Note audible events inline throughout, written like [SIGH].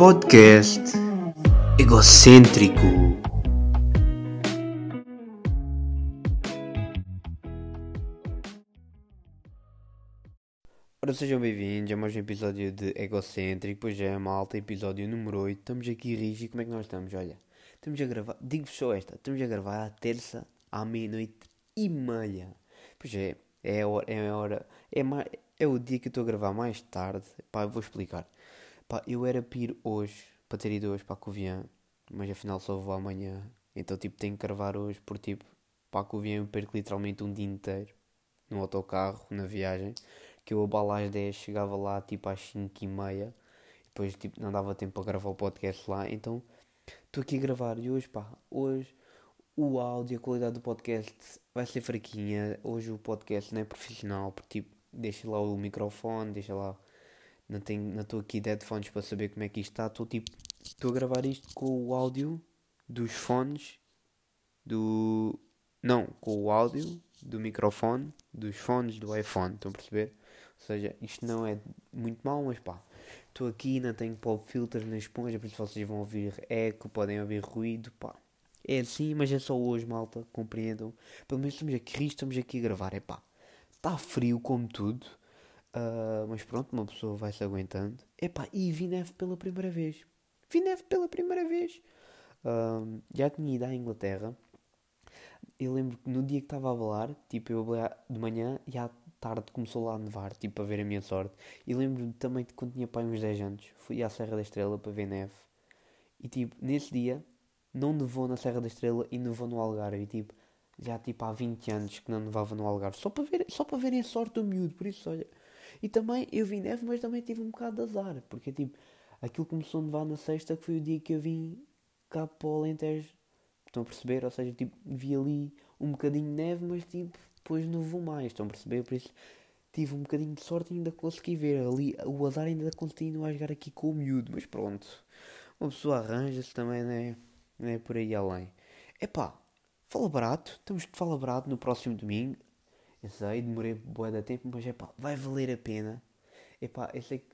Podcast egocêntrico. Ora, sejam bem-vindos a mais um episódio de Egocêntrico. Pois é, malta, episódio número 8. Estamos aqui, Rigi. Como é que nós estamos? Olha, estamos a gravar. Digo-vos só esta: estamos a gravar à terça, à meia-noite e meia. Pois é, é a hora. É, a hora é, mais, é o dia que eu estou a gravar mais tarde. Pá, eu vou explicar. Pá, eu era para ir hoje, para ter ido hoje para a Covilhã, mas afinal só vou amanhã. Então, tipo, tenho que gravar hoje, por tipo, para a Covilhã eu perco literalmente um dia inteiro no autocarro, na viagem. Que eu abalo às 10, chegava lá tipo às 5 e meia. Depois, tipo, não dava tempo para gravar o podcast lá. Então, estou aqui a gravar. E hoje, pá, hoje o áudio, a qualidade do podcast vai ser fraquinha. Hoje o podcast não é profissional, porque tipo, deixa lá o microfone, deixa lá não tenho, não estou aqui de headphones para saber como é que isto está. Estou tipo, estou a gravar isto com o áudio dos fones do não, com o áudio do microfone dos fones do iPhone, estão a perceber? Ou seja, isto não é muito mal, mas pá, estou aqui, não tenho pop filters na esponja, por isso vocês vão ouvir eco, podem ouvir ruído, pá. É assim, mas é só hoje, malta, compreendam. Pelo menos estamos aqui, estamos aqui a gravar, é pá. Está frio como tudo. Uh, mas pronto, uma pessoa vai se aguentando. Epá, e vi neve pela primeira vez. Vi neve pela primeira vez. Uh, já tinha ido à Inglaterra. Eu lembro que no dia que estava a balar, tipo, eu de manhã e à tarde começou lá a nevar, tipo, a ver a minha sorte. E lembro também de quando tinha pai uns 10 anos, fui à Serra da Estrela para ver neve. E tipo, nesse dia, não nevou na Serra da Estrela e nevou no Algarve. Tipo, já tipo há 20 anos que não nevava no Algarve. Só para, ver, só para verem a sorte do miúdo. Por isso, olha, e também eu vi neve, mas também tive um bocado de azar, porque tipo, aquilo começou a nevar na sexta, que foi o dia que eu vim cá para o Alentejo. Estão a perceber? Ou seja, tipo, vi ali um bocadinho de neve, mas tipo, depois não vou mais. Estão a perceber? Por isso tive um bocadinho de sorte e ainda consegui ver. Ali o azar ainda continua a jogar aqui com o miúdo, mas pronto. Uma pessoa arranja-se também, não é, não é por aí além. Epá, fala barato. Estamos de fala barato no próximo domingo. Eu sei, demorei boa da tempo, mas é pá, vai valer a pena. É pá, eu sei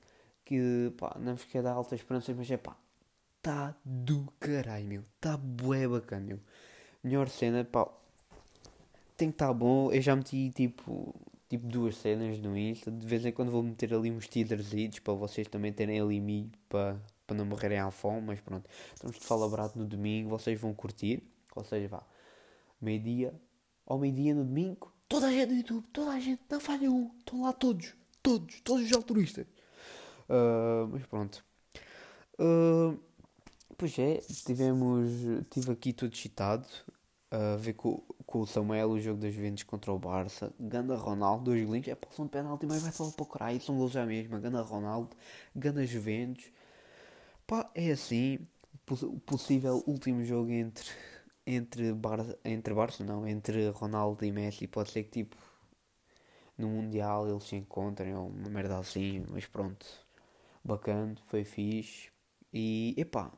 que não vos quer dar altas esperanças, mas é pá, tá do caralho, meu. Tá bué bacana, meu. Melhor cena, pá, tem que estar tá bom. Eu já meti tipo, tipo duas cenas no Insta. De vez em quando vou meter ali uns teaserzitos para vocês também terem ali milho para, para não morrerem à fome. Mas pronto, estamos de fala barato no domingo, vocês vão curtir. Ou seja, vá, meio-dia, ao meio-dia no domingo, Toda a gente no YouTube, toda a gente, não falha um. Estão lá todos, todos, todos os altruístas. Uh, mas pronto. Uh, pois é, tivemos. Tive aqui tudo citado. A uh, ver com, com o Samuel o jogo das Juventus contra o Barça. Ganda Ronaldo, dois golinhos. É passam de penalti, mas vai só para o caralho. São gols já mesmo. Ganda Ronaldo, Ganda Juventus. Pá, é assim. O possível último jogo entre entre, Bar entre Barça, não, entre Ronaldo e Messi, pode ser que tipo no Mundial eles se encontrem ou uma merda assim, mas pronto, bacana, foi fixe. E epá,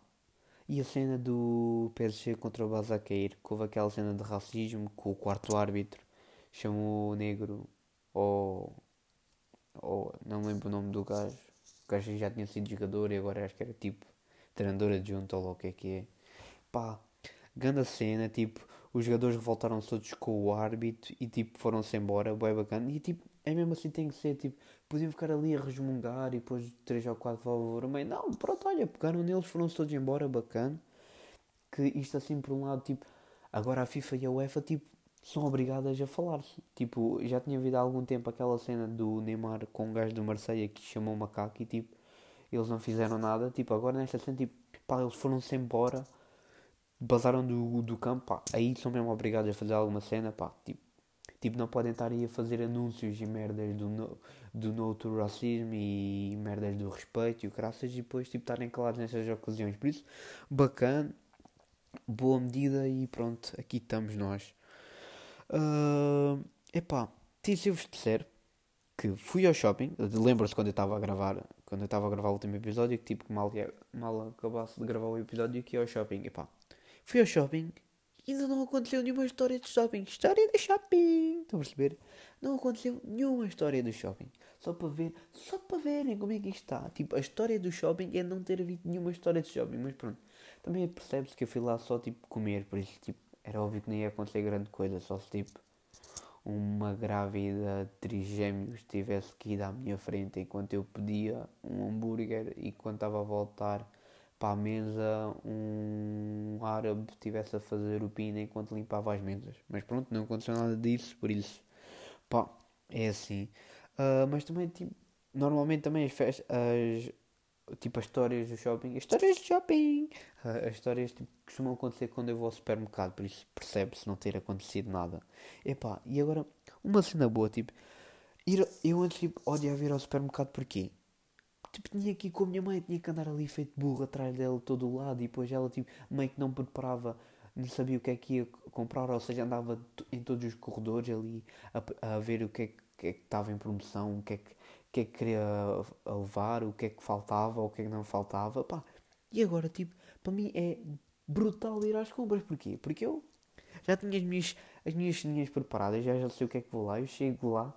e a cena do PSG contra o Bazaqueiro, que houve aquela cena de racismo que o quarto árbitro chamou o negro ou, ou não lembro o nome do gajo, o gajo já tinha sido jogador e agora acho que era tipo treinador adjunto ou o que é que é. Pá, Ganda cena, tipo, os jogadores voltaram todos com o árbitro e tipo foram-se embora, bem bacana. E tipo, é mesmo assim tem que ser, tipo, podiam ficar ali a resmungar e depois 3 ou 4 favor meio. Não, pronto, olha, pegaram neles, foram-se todos embora, bacana. Que isto assim por um lado, tipo, agora a FIFA e a UEFA, tipo, são obrigadas a falar-se. Tipo, já tinha havido há algum tempo aquela cena do Neymar com um gajo do Marseille que chamou macaco e tipo, eles não fizeram nada. Tipo, agora nesta cena, tipo, pá, eles foram-se embora basaram do, do campo, pá, aí são mesmo obrigados a fazer alguma cena, pá, tipo, tipo não podem estar aí a fazer anúncios e merdas do no, do no to racismo e merdas do respeito e o graças e depois tipo estarem calados nessas ocasiões. Por isso, bacana, boa medida e pronto, aqui estamos nós. Uh, epá, se eu vos disser que fui ao shopping, lembro-se quando eu estava a gravar, quando eu estava a gravar o último episódio, que tipo mal, mal acabasse de gravar o episódio que ia ao shopping, epá, Fui ao shopping ainda não aconteceu nenhuma história de shopping. História de shopping! Estão a perceber? Não aconteceu nenhuma história do shopping. Só para ver, só para verem como é que isto está. Tipo, a história do shopping é não ter havido nenhuma história de shopping, mas pronto. Também percebe-se que eu fui lá só tipo comer, por isso tipo, era óbvio que nem ia acontecer grande coisa, só se tipo uma grávida trigêmeos tivesse que ir à minha frente enquanto eu pedia um hambúrguer e quando estava a voltar para a mesa um árabe estivesse a fazer o pino enquanto limpava as mesas. Mas pronto, não aconteceu nada disso, por isso, pá, é assim. Uh, mas também, tipo, normalmente também as festas, as, tipo, as histórias do shopping, as histórias do shopping, uh, as histórias, tipo, costumam acontecer quando eu vou ao supermercado, por isso percebe-se não ter acontecido nada. Epá, e agora, uma cena boa, tipo, ir, eu antes, tipo, odiava ir ao supermercado, porquê? tipo, tinha que ir com a minha mãe, tinha que andar ali feito burro atrás dela todo o lado e depois ela tipo, meio que não preparava, não sabia o que é que ia comprar, ou seja, andava em todos os corredores ali a, a ver o que é que, é que estava em promoção, o que é que, que, é que queria levar, o que é que faltava, o que é que não faltava, pá. E agora, tipo, para mim é brutal ir às compras, porquê? Porque eu já tinha as minhas, as minhas ceninhas preparadas, já, já sei o que é que vou lá, eu chego lá,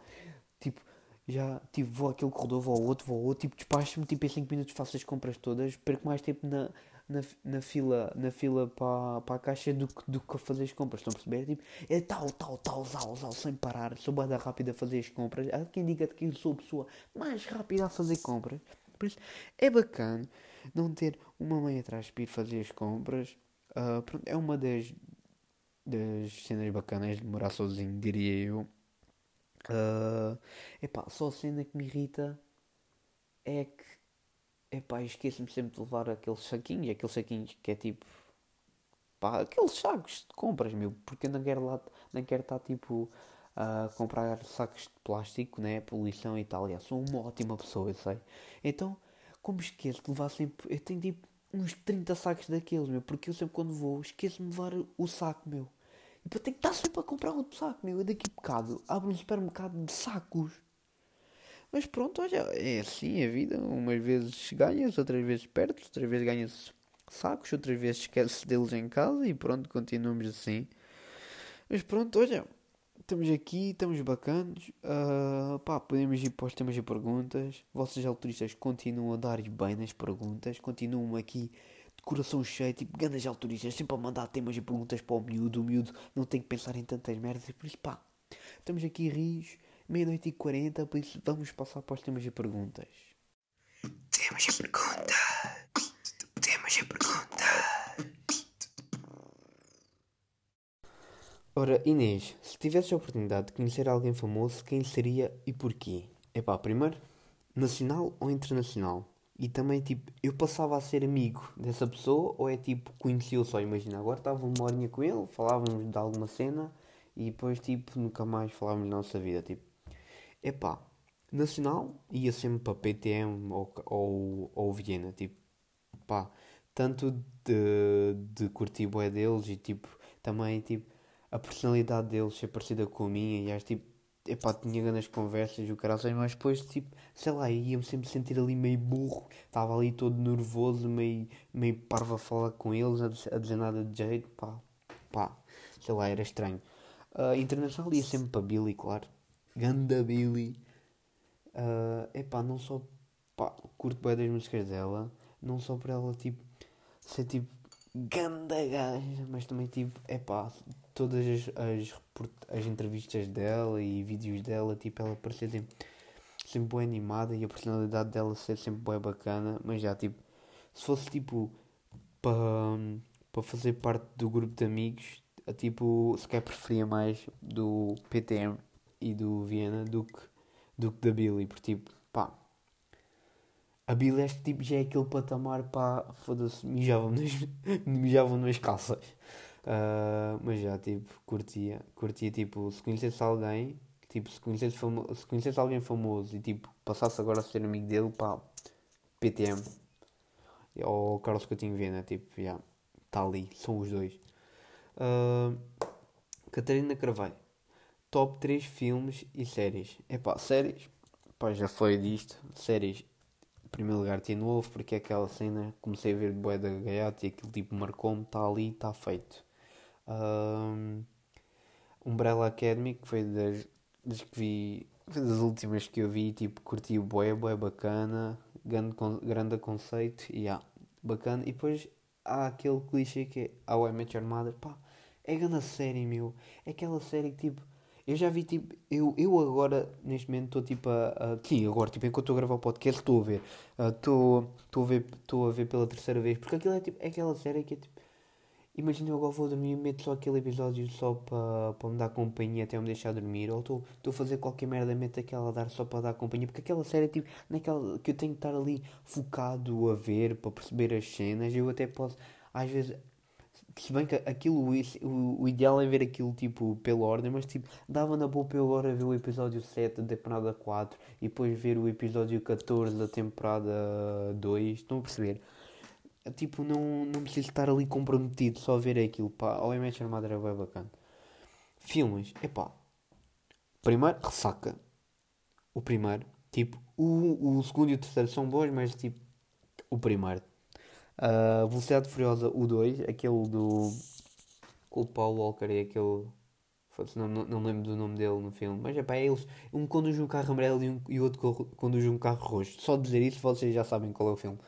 tipo, já tipo, vou àquele corredor, vou ao outro, vou ao outro, tipo, despacho-me, tipo, em 5 minutos faço as compras todas, perco mais tempo na, na, na fila, na fila para, para a caixa do do que fazer as compras, estão a perceber? Tipo, é tal, tal, tal, tal, tal, sem parar, sou bada rápida a fazer as compras, há quem diga que eu sou a pessoa mais rápida a fazer compras, por isso é bacana não ter uma mãe atrás para ir fazer as compras, uh, pronto, é uma das, das cenas bacanas de morar sozinho, diria eu. Uh, epá, só a cena que me irrita é que epá, esqueço-me sempre de levar aqueles saquinhos, aqueles saquinhos que é tipo pá, aqueles sacos de compras, meu, porque eu não quero lá, não quero estar tipo a comprar sacos de plástico, né, poluição e tal. Aliás, sou uma ótima pessoa, eu sei. Então, como esqueço de levar sempre, eu tenho tipo uns 30 sacos daqueles, meu, porque eu sempre quando vou esqueço-me de levar o saco, meu. E para ter que estar sempre a comprar outro saco, meu. Eu daqui a bocado abro um supermercado de sacos. Mas pronto, olha, é assim a vida. Umas vezes ganhas, outras vezes perdes, outras vezes ganhas sacos, outras vezes esqueces deles em casa e pronto, continuamos assim. Mas pronto, olha, estamos aqui, estamos bacanos. Uh, pá, podemos ir para os temas de perguntas. Vocês autoristas continuam a dar bem nas perguntas, continuam aqui de coração cheio, tipo, grandes autoristas, sempre a mandar temas e perguntas para o miúdo. O miúdo não tem que pensar em tantas merdas. E por isso, pá, estamos aqui rios, meia-noite e quarenta, por isso vamos passar para os temas e perguntas. Temas e perguntas. Temas e perguntas. Ora, Inês, se tivesse a oportunidade de conhecer alguém famoso, quem seria e porquê? Epá, primeiro, nacional ou internacional? E também, tipo, eu passava a ser amigo dessa pessoa ou é tipo, conhecia-o só, imagina, agora estava uma horinha com ele, falávamos de alguma cena e depois, tipo, nunca mais falávamos da nossa vida, tipo. Epá, nacional ia sempre para PTM ou, ou, ou Viena, tipo, pá, tanto de, de curtir bué deles e, tipo, também, tipo, a personalidade deles ser parecida com a minha e acho, tipo, epá, tinha grandes conversas e o cara mas depois, tipo, sei lá, ia-me sempre sentir ali meio burro, estava ali todo nervoso, meio, meio parvo a falar com eles, a, a dizer nada de jeito, pá, pá, sei lá, era estranho. Uh, internacional ia sempre para Billy, claro, ganda Billy, uh, epá, não só, pá, curto bem das músicas dela, não só por ela, tipo, ser tipo, ganda gaja, mas também, tipo, epá, todas as, as, as, entrevistas dela e vídeos dela, tipo, ela parecia sempre, sempre bem animada e a personalidade dela ser sempre bem bacana, mas já, tipo, se fosse, tipo, para pa fazer parte do grupo de amigos, tipo, se calhar preferia mais do PTM e do Viena do que, do que da Billy, porque, tipo, pá, a Billy este tipo já é aquele patamar, pá, foda-se, mijavam-me nas, [LAUGHS] mijavam nas calças. Uh, mas já, tipo, curtia. Curtia, tipo, se conhecesse alguém, tipo, se conhecesse, famo se conhecesse alguém famoso e, tipo, passasse agora a ser amigo dele, pá, PTM. Ou Carlos Coutinho Viana, tipo, já, está ali, são os dois. Uh, Catarina Carvalho. Top 3 filmes e séries. É pá, séries, pá, já foi disto. Séries, em primeiro lugar, Teen Wolf, porque é aquela cena, comecei a ver Boé da Gaiato e aquele tipo marcou-me, está ali, está feito. Um, Umbrella Academy, que foi das, das que vi, das últimas que eu vi, tipo, curti o bué, bué bacana, grande, grande conceito, e yeah, bacana. E depois há aquele clichê que é How I Met Your Mother, pá, é grande série, meu. É aquela série que, tipo, eu já vi, tipo, eu, eu agora, neste momento, estou, tipo, a. Sim, agora, tipo, enquanto estou a gravar o podcast, estou a ver. Estou uh, a ver, estou a ver pela terceira vez, porque aquilo é, tipo, é aquela série que é, tipo... Imagina eu agora vou dormir e meto só aquele episódio só para, me dar companhia até me deixar dormir. Ou estou a fazer qualquer merda, meto aquela a dar só para dar companhia. Porque aquela série, tipo, naquela que eu tenho que estar ali focado a ver para perceber as cenas. Eu até posso, às vezes, se bem que aquilo, o, o ideal é ver aquilo tipo pela ordem, mas tipo, dava na boa pela hora ver o episódio 7 da temporada 4 e depois ver o episódio 14 da temporada 2. Estão a perceber? Tipo, não, não preciso estar ali comprometido só a ver aquilo. Pá, ao Image Armada é bem bacana. Filmes, epá. Primeiro, ressaca. O primeiro. Tipo, o, o segundo e o terceiro são bons, mas tipo, o primeiro Uh, Velocidade Furiosa, o 2, aquele do. Com o Paul Walker e aquele. Não, não, não lembro do nome dele no filme, mas é para eles. Um conduz um carro amarelo e, um, e o outro conduz um carro roxo. Só dizer isso vocês já sabem qual é o filme.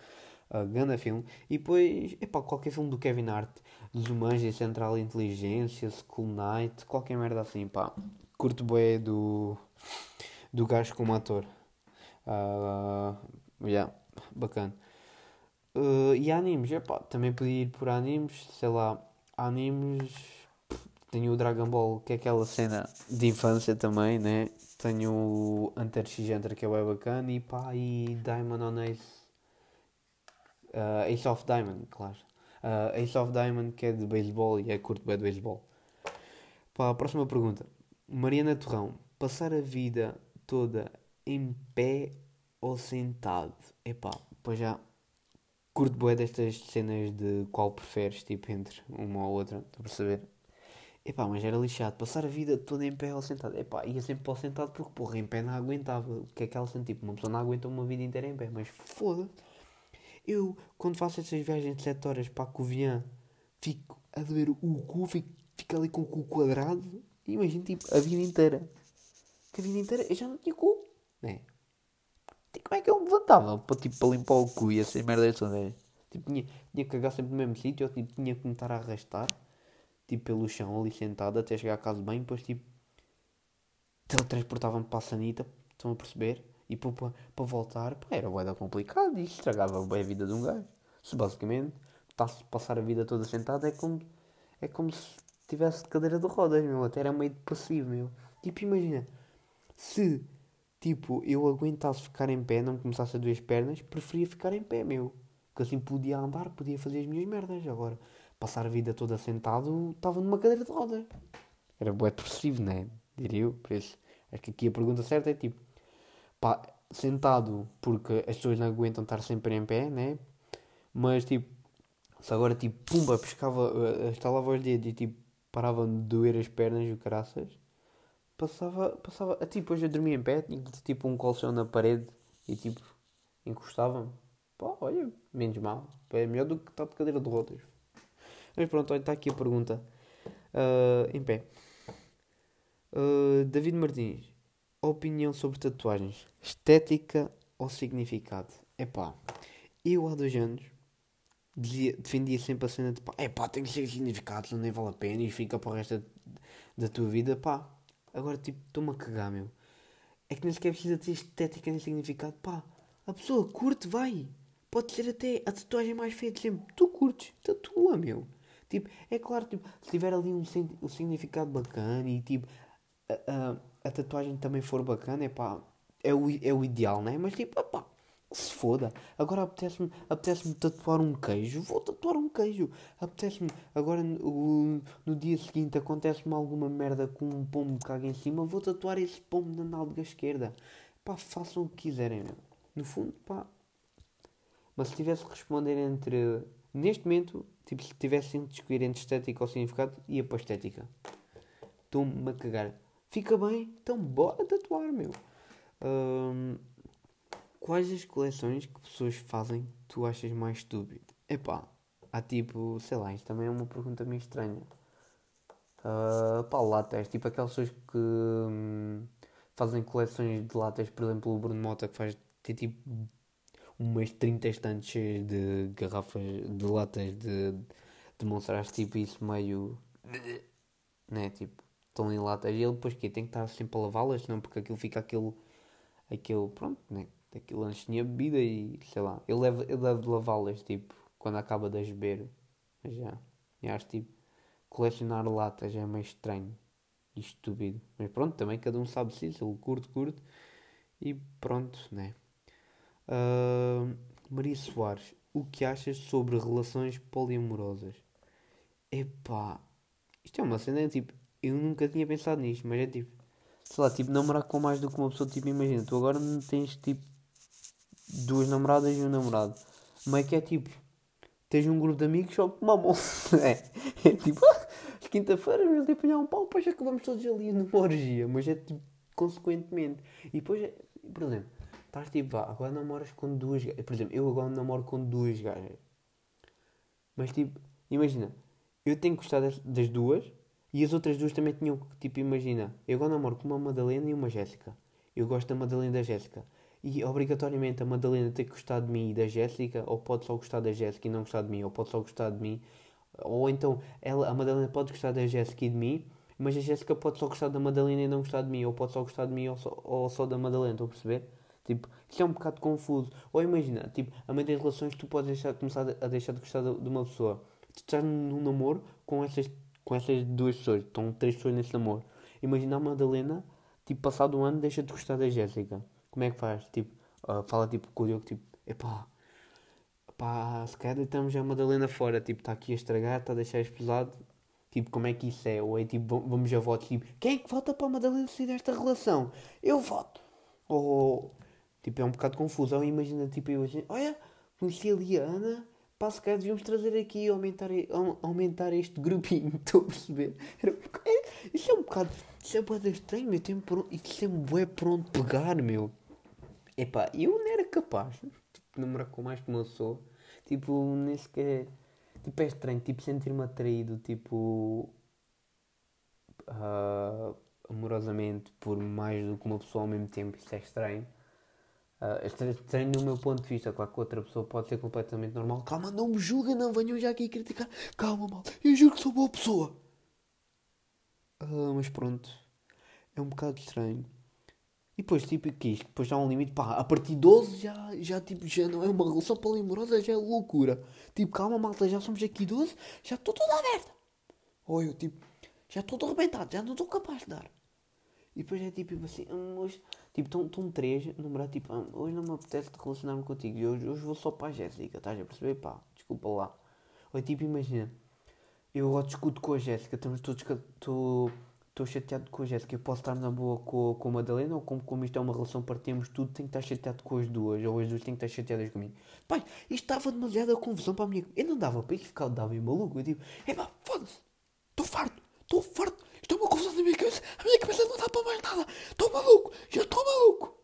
Uh, grande filme. E depois, epá, qualquer filme do Kevin Hart, Zumanji, Central Inteligência, School Night, qualquer merda assim, pá. Curto bué do, do gajo como ator. Uh, yeah, bacana. Uh, e animes, epá, também podia ir por animes, sei lá, animes. Tenho o Dragon Ball, que é aquela cena de infância também, né? Tenho o Hunter x Hunter, que é bem bacana, e pá, e Diamond on Ace. Uh, Ace of Diamond, claro. Uh, Ace of Diamond, que é de beisebol e é curto bem de beisebol. Pá, a próxima pergunta. Mariana Torrão, passar a vida toda em pé ou sentado? Epá, pois já curto bué destas cenas de qual preferes, tipo, entre uma ou outra, estou a perceber? Epá, mas era lixado, passar a vida toda em pé ou sentado. Epá, ia sempre para o sentado porque, porra, em pé não aguentava. O que é que ela sente? Tipo, uma pessoa não aguenta uma vida inteira em pé, mas foda-se. Eu, quando faço essas viagens de 7 horas para a Covilhã, fico a doer o cu, fico, fico ali com o cu quadrado. Imagina, tipo, a vida inteira. Que a vida inteira eu já não tinha cu, né? Como é que eu me levantava para, tipo, para limpar o cu e essas merdas todas? Tipo, tinha, tinha que cagar sempre no mesmo sítio, ou tipo, tinha que me estar a arrastar, tipo, pelo chão ali sentado até chegar a casa bem, depois tipo, teletransportava-me para a sanita, estão a perceber? E para, para, para voltar, pá, era boeda complicado e estragava bem a vida de um gajo. Se basicamente está-se passar a vida toda sentado é como, é como se tivesse cadeira de rodas, meu, até era meio depressivo, meu. Tipo, imagina, se tipo, eu aguentasse ficar em pé, não começasse a duas pernas, preferia ficar em pé, meu. Porque assim podia andar, podia fazer as minhas merdas. Agora, passar a vida toda sentado, estava numa cadeira de rodas. Era bué depressivo, né? Diria eu. Por isso, acho que aqui a pergunta certa é tipo, pá, sentado porque as pessoas não aguentam estar sempre em pé, né? Mas tipo, se agora tipo, pumba, pescava, uh, estalava os dedos e tipo, parava de doer as pernas e o caraças passava, passava, tipo, hoje eu dormia em pé, tinha tipo um colchão na parede e tipo, encostava-me. Pá, olha, menos mal, é melhor do que estar de cadeira de rodas. Mas pronto, olha, está aqui a pergunta. Uh, em pé. Uh, David Martins, opinião sobre tatuagens, estética ou significado? Epá, eu há dois anos dizia, defendia sempre a cena de pá, epá, tem que ser significado, não nem vale a pena e fica para o resto da, da tua vida, pá. Agora, tipo, estou-me a cagar, meu. É que nem sequer precisa ter estética nem significado. Pá, a pessoa curte, vai. Pode ser até a tatuagem mais feia de sempre. Tu curtes, tatua, meu. Tipo, é claro, tipo, se tiver ali um, um significado bacana e tipo, a, a, a, tatuagem também for bacana, é pá, é o, é o ideal, né? Mas tipo, pá, se foda. Agora apetece-me apetece tatuar um queijo, vou tatuar um queijo. Apetece-me, agora no, no dia seguinte acontece-me alguma merda com um pombo que caga em cima, vou tatuar esse pombo na nálga esquerda. Pá, façam o que quiserem, meu. No fundo, pá. Mas se tivesse que responder entre. Neste momento, tipo, se tivesse de escolher entre estética ou significado, ia para estética. Estou-me a cagar. Fica bem? Então bora tatuar, meu. Quais as coleções que pessoas fazem tu achas mais estúpido? Epá, há tipo, sei lá, isto também é uma pergunta meio estranha. Uh, pá, latas, tipo aquelas pessoas que hum, fazem coleções de latas, por exemplo, o Bruno Mota que faz tem tipo umas 30 estantes cheias de garrafas de latas de, de tipo isso meio né, tipo, estão em latas e ele depois que tem que estar sempre a lavá-las, não porque aquilo fica aquele, aquele pronto, né, aquele lanche tinha bebida e sei lá, ele deve, ele deve lavá-las tipo quando acaba de as beber, já, e acho tipo colecionar latas é meio estranho e estúpido. Mas pronto, também cada um sabe se isso, ele curte, curte. E pronto, né? Uh, Maria Soares, o que achas sobre relações poliamorosas? Epá, isto é uma cena, tipo, eu nunca tinha pensado nisto, mas é tipo, sei lá, tipo, namorar com mais do que uma pessoa, tipo, imagina, tu agora não tens, tipo, duas namoradas e um namorado. É que é tipo, tens um grupo de amigos só que mamam. [LAUGHS] é, é tipo, quinta-feira vamos apanhar um pau, depois acabamos todos ali numa orgia, mas é tipo, consequentemente. E depois, é, por exemplo, estás tipo, vá, agora namoras com duas Por exemplo, eu agora namoro com duas gajas. Mas tipo, imagina, eu tenho que gostar das, das, duas e as outras duas também tinham que, tipo, imagina, eu agora namoro com uma Madalena e uma Jéssica. Eu gosto da Madalena e da Jéssica. E obrigatoriamente a Madalena tem que gostar de mim e da Jéssica, ou pode só gostar da Jéssica e não gostar de mim, ou pode só gostar de mim ou então ela, a Madalena pode gostar da Jéssica e de mim, mas a Jéssica pode só gostar da Madalena e não gostar de mim, ou pode só gostar de mim ou só, ou só da Madalena, estão a perceber? Tipo, isso é um bocado confuso. Ou imagina, tipo, a meio das relações tu podes deixar, começar a deixar de gostar de, de uma pessoa. Tu estás num namoro com essas, com essas duas pessoas, estão três pessoas nesse namoro. Imagina a Madalena, tipo, passado um ano deixa de gostar da Jéssica. Como é que faz? Tipo, uh, fala tipo com o Diogo, tipo, epá, pá, se calhar deitamos a Madalena fora, tipo, está aqui a estragar, está a deixar pesado. Tipo, como é que isso é? Ou é tipo, vamos a votos, tipo, quem é que vota para a Madalena sair desta relação? Eu voto. Ou, tipo, é um bocado confuso. Ou imagina, tipo, eu assim, olha, conheci a Liana, pá, se calhar devíamos trazer aqui, aumentar, aumentar este grupinho, [LAUGHS] estou a perceber? É, isso é um bocado, isso é bem estranho, meu, tempo, isso é um bué pronto pegar, meu. Epá, eu não era capaz namorar com mais como eu sou, tipo, nem sequer. Tipo, é estranho, tipo, sentir-me atraído, tipo. Uh, amorosamente por mais do que uma pessoa ao mesmo tempo, isso é estranho. Uh, estranho no meu ponto de vista, claro que outra pessoa pode ser completamente normal. Calma, não me julguem, não venham já aqui criticar. Calma, mal, eu juro que sou boa pessoa. Uh, mas pronto, é um bocado estranho. E depois, tipo, que isto, depois há um limite, pá, a partir de 12 já, já, tipo, já não é uma relação polimorosa, já é loucura. Tipo, calma, malta, já somos aqui 12, já estou toda aberta. Ou eu, tipo, já estou todo arrebentado, já não estou capaz de dar. E depois é tipo assim, hum, hoje, tipo, estão três, namorado, tipo, hum, hoje não me apetece relacionar-me contigo, hoje, hoje vou só para a Jéssica, estás a perceber? Pá, desculpa lá. Ou é tipo, imagina, eu agora discuto com a Jéssica, estamos todos, estou estou chateado com a Jéssica, eu posso estar na boa com, com a Madalena, ou como, como isto é uma relação, partimos tudo, tenho que estar chateado com as duas, ou as duas têm que estar chateadas comigo. Pai, isto estava demasiada confusão para a minha. Eu não dava para isso, ficava dava maluco. Eu digo, é pá, foda-se, estou farto, estou farto, isto é uma confusão na minha cabeça, a minha cabeça não dá para mais nada, estou maluco, já estou maluco.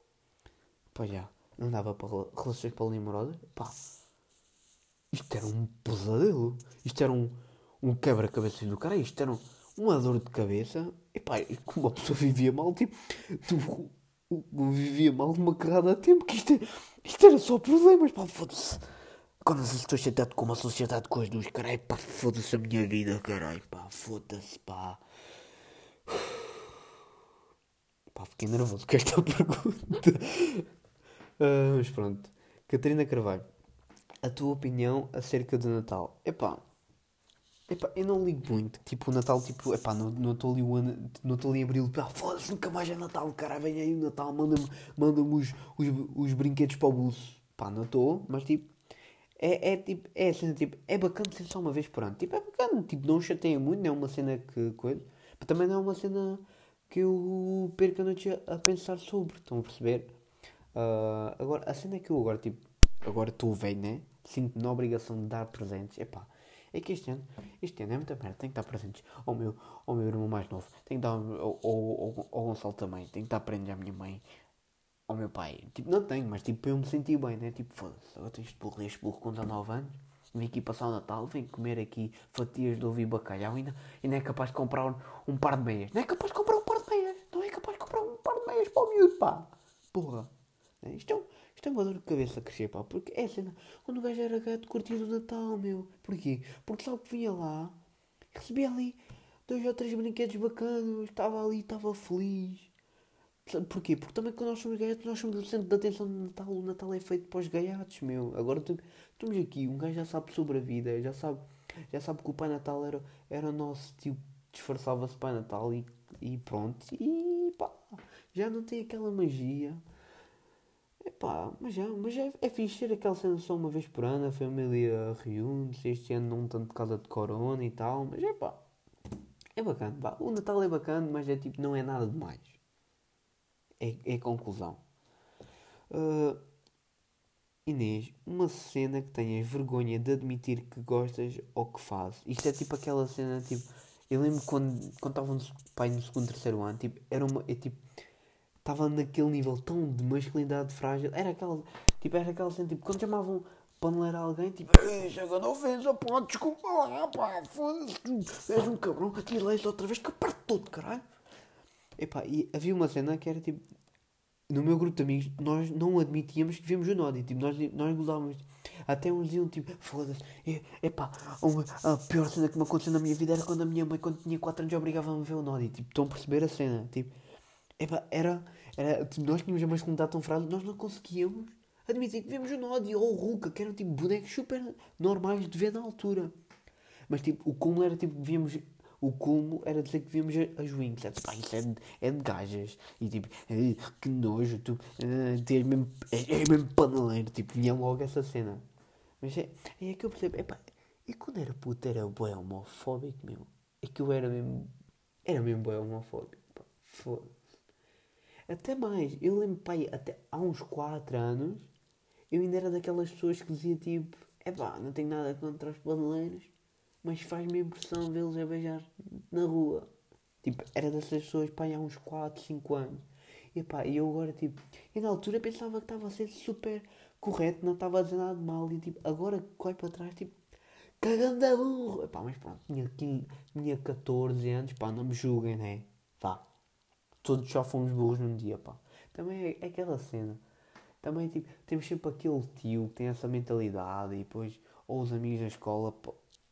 Pá, já, não dava para relações polimorosas, pá, isto era um pesadelo, isto era um, um quebra-cabeças do cara, isto era um uma dor de cabeça. E pá, como uma pessoa vivia mal, tipo, tu, vivia mal uma carrada a tempo, que isto, isto era só problemas, pá, foda-se. Quando estou chateado com uma sociedade com as duas, caralho, pá, foda-se a minha vida, caralho, pá, foda-se, pá. Pá, fiquei nervoso com esta [LAUGHS] pergunta. Uh, mas pronto. Catarina Carvalho, a tua opinião acerca do Natal? Epá, Epá, eu não ligo muito. Tipo, o Natal, tipo, epá, não estou ali o ano, não estou ali em abril, pá, foda-se, nunca mais é Natal, cara, vem aí o Natal, manda-me manda os, os, os brinquedos para o bolso. Pá, não estou, mas tipo, é, é tipo, é assim, tipo, é bacana ser só uma vez por ano. Tipo, é bacana, tipo, não chateia muito, não é uma cena que coisa, mas também não é uma cena que eu perco a noite a, pensar sobre, estão a perceber? Uh, agora, a cena é que eu agora, tipo, agora estou velho, né? Sinto-me na obrigação de dar presentes, epá. É que este ano, este ano é muita merda, tem que estar presentes ao meu, ao meu irmão mais novo, tem que dar ao, ao, ao Gonçalo também, tem que estar presente à minha mãe, ao meu pai. Tipo, não tenho, mas tipo, eu me senti bem, né? Tipo, foda-se, agora tens este burro, este burro com 19 anos, vem aqui passar o Natal, vem comer aqui fatias de ovo e bacalhau e não, e não é capaz de comprar um, um, par de meias. Não é capaz de comprar um par de meias. Não é capaz de comprar um par de meias para o miúdo, pá. Porra. É, isto é, um, isto é uma dor de cabeça a crescer, pá. Porque é cena. Quando o gajo era gato, curtia o Natal, meu. Porquê? Porque sabe que vinha lá, recebia ali dois ou três brinquedos bacanos, estava ali, estava feliz. Porquê? Porque também quando nós somos gaiatos, nós somos o centro de atenção do Natal. O Natal é feito para os gaiatos, meu. Agora estamos aqui, um gajo já sabe sobre a vida, já sabe, já sabe que o Pai Natal era, era o nosso tio, disfarçava-se Pai Natal e, e pronto. E pá, já não tem aquela magia. Epá, mas já, mas é, é fixe ser aquela cena só uma vez por ano, a família reúne-se, este ano não tanto por causa de corona e tal, mas é pá, é bacana, pá. O Natal é bacana, mas é tipo, não é nada demais é, é conclusão. Uh, Inês, uma cena que tenhas vergonha de admitir que gostas ou que fazes. Isto é tipo aquela cena, tipo. Eu lembro quando quando estava no, pai, no segundo, terceiro ano, tipo, era uma. É, tipo, estava naquele nível tão de masculinidade frágil. Era aquela. Tipo, era aquela cena, tipo, quando chamavam paneleiro a alguém, tipo, chega na ofensa, pá, desculpa lá, pá, foda-se, és um cabrão, atirei outra vez, que parte todo, caralho. Epá, e havia uma cena que era tipo. No meu grupo de amigos, nós não admitíamos que víamos o Nodi. Tipo, nós, nós gozávamos. Até uns diziam tipo, foda-se, é, epá, a pior cena que me aconteceu na minha vida era quando a minha mãe, quando tinha 4 anos, obrigava-me a ver o Nodi. Tipo, estão a perceber a cena? Tipo, epá, era. era tipo, nós tínhamos a masculinidade tão frágil, nós não conseguíamos admitir que víamos o Nodi ou o Ruka, que eram tipo bonecos super normais de ver na altura. Mas tipo, o cúmulo era tipo, víamos o culmo era dizer que víamos as wings. É, pá, isso é de, é de gajas. E tipo, que nojo, tu ter mesmo, é, é mesmo paneleiro. Tipo, vinha logo essa cena. Mas é, é que eu percebo, e quando era puto era bué homofóbico, meu. É que eu era mesmo, era mesmo bué homofóbico, foda-se. Até mais, eu lembro, pá, até há uns 4 anos, eu ainda era daquelas pessoas que dizia tipo, é pá, não tenho nada contra os paneleiros mas faz-me impressão vê-los a beijar na rua. Tipo, era dessas pessoas, pá, há uns 4, 5 anos. E pá, e eu agora, tipo, e na altura pensava que estava a ser super correto, não estava a dizer nada de mal. E tipo, agora corre para trás, tipo, cagando a burro. E, pá, mas pronto, tinha, tinha 14 anos, pá, não me julguem, né? Vá. Todos já fomos burros num dia, pá. Também é, aquela cena. Também, tipo, temos sempre aquele tio que tem essa mentalidade e depois, ou os amigos da escola,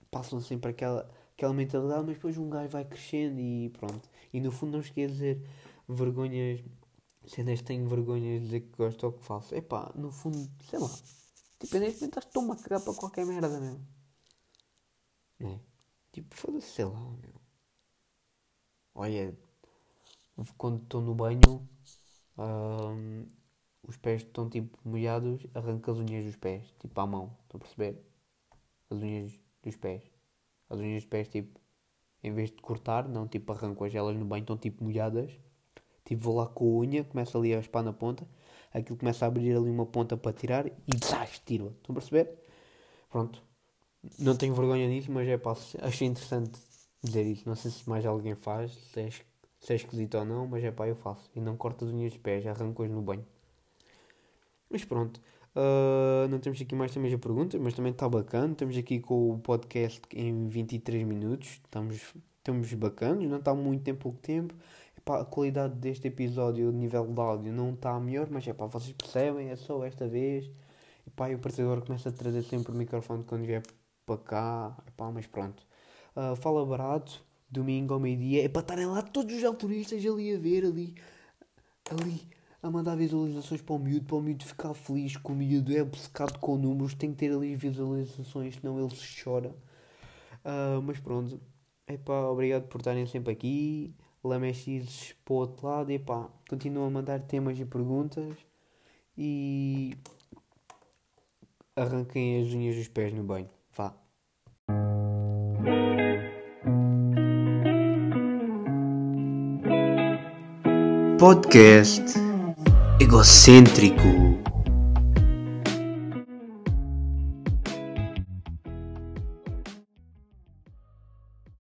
passam sempre aquela, aquela mentalidade, mas depois um gajo vai crescendo e pronto. E no fundo não quer dizer vergonhas, cenas tenho vergonha de dizer que gosto ou que faço. É pá, no fundo, sei lá. Tipo, neste momento estou-me a cagar para qualquer merda mesmo. Né? Tipo, foda-se, sei lá, meu. Olha, quando estou no banho, hum, os pés estão tipo molhados, arranco as unhas dos pés, tipo à mão, estão a perceber? As unhas dos pés. As unhas dos pés, tipo, em vez de cortar, não, tipo, arranco as elas no banho, estão tipo molhadas. Tipo, vou lá com a unha, começo ali a espar na ponta, aquilo começa a abrir ali uma ponta para tirar e desastre, tiro Estão a perceber? Pronto. Não tenho vergonha disso, mas é pá, achei interessante dizer isso. Não sei se mais alguém faz, se é, se é esquisito ou não, mas é pá, eu faço. E não corto as unhas dos pés, arranco-as no banho. Mas pronto. Uh, não temos aqui mais também a perguntas, mas também está bacana. Estamos aqui com o podcast em 23 minutos. Estamos, estamos bacanas, não está muito tempo, pouco tempo. Epá, a qualidade deste episódio, o nível de áudio, não está melhor, mas é pá, vocês percebem, é só esta vez. E o parceiro começa a trazer sempre o microfone quando vier para cá. Epá, mas pronto. Uh, fala barato, domingo ao meio-dia. É para estarem lá todos os alturistas ali a ver, ali, ali a mandar visualizações para o miúdo, para o miúdo ficar feliz com o miúdo é obcecado com números, tem que ter ali visualizações, senão ele se chora. Uh, mas pronto, epá, obrigado por estarem sempre aqui. Lamexis para o outro lado, epá, continuam a mandar temas e perguntas e arranquem as unhas dos pés no banho. Podcast egocêntrico.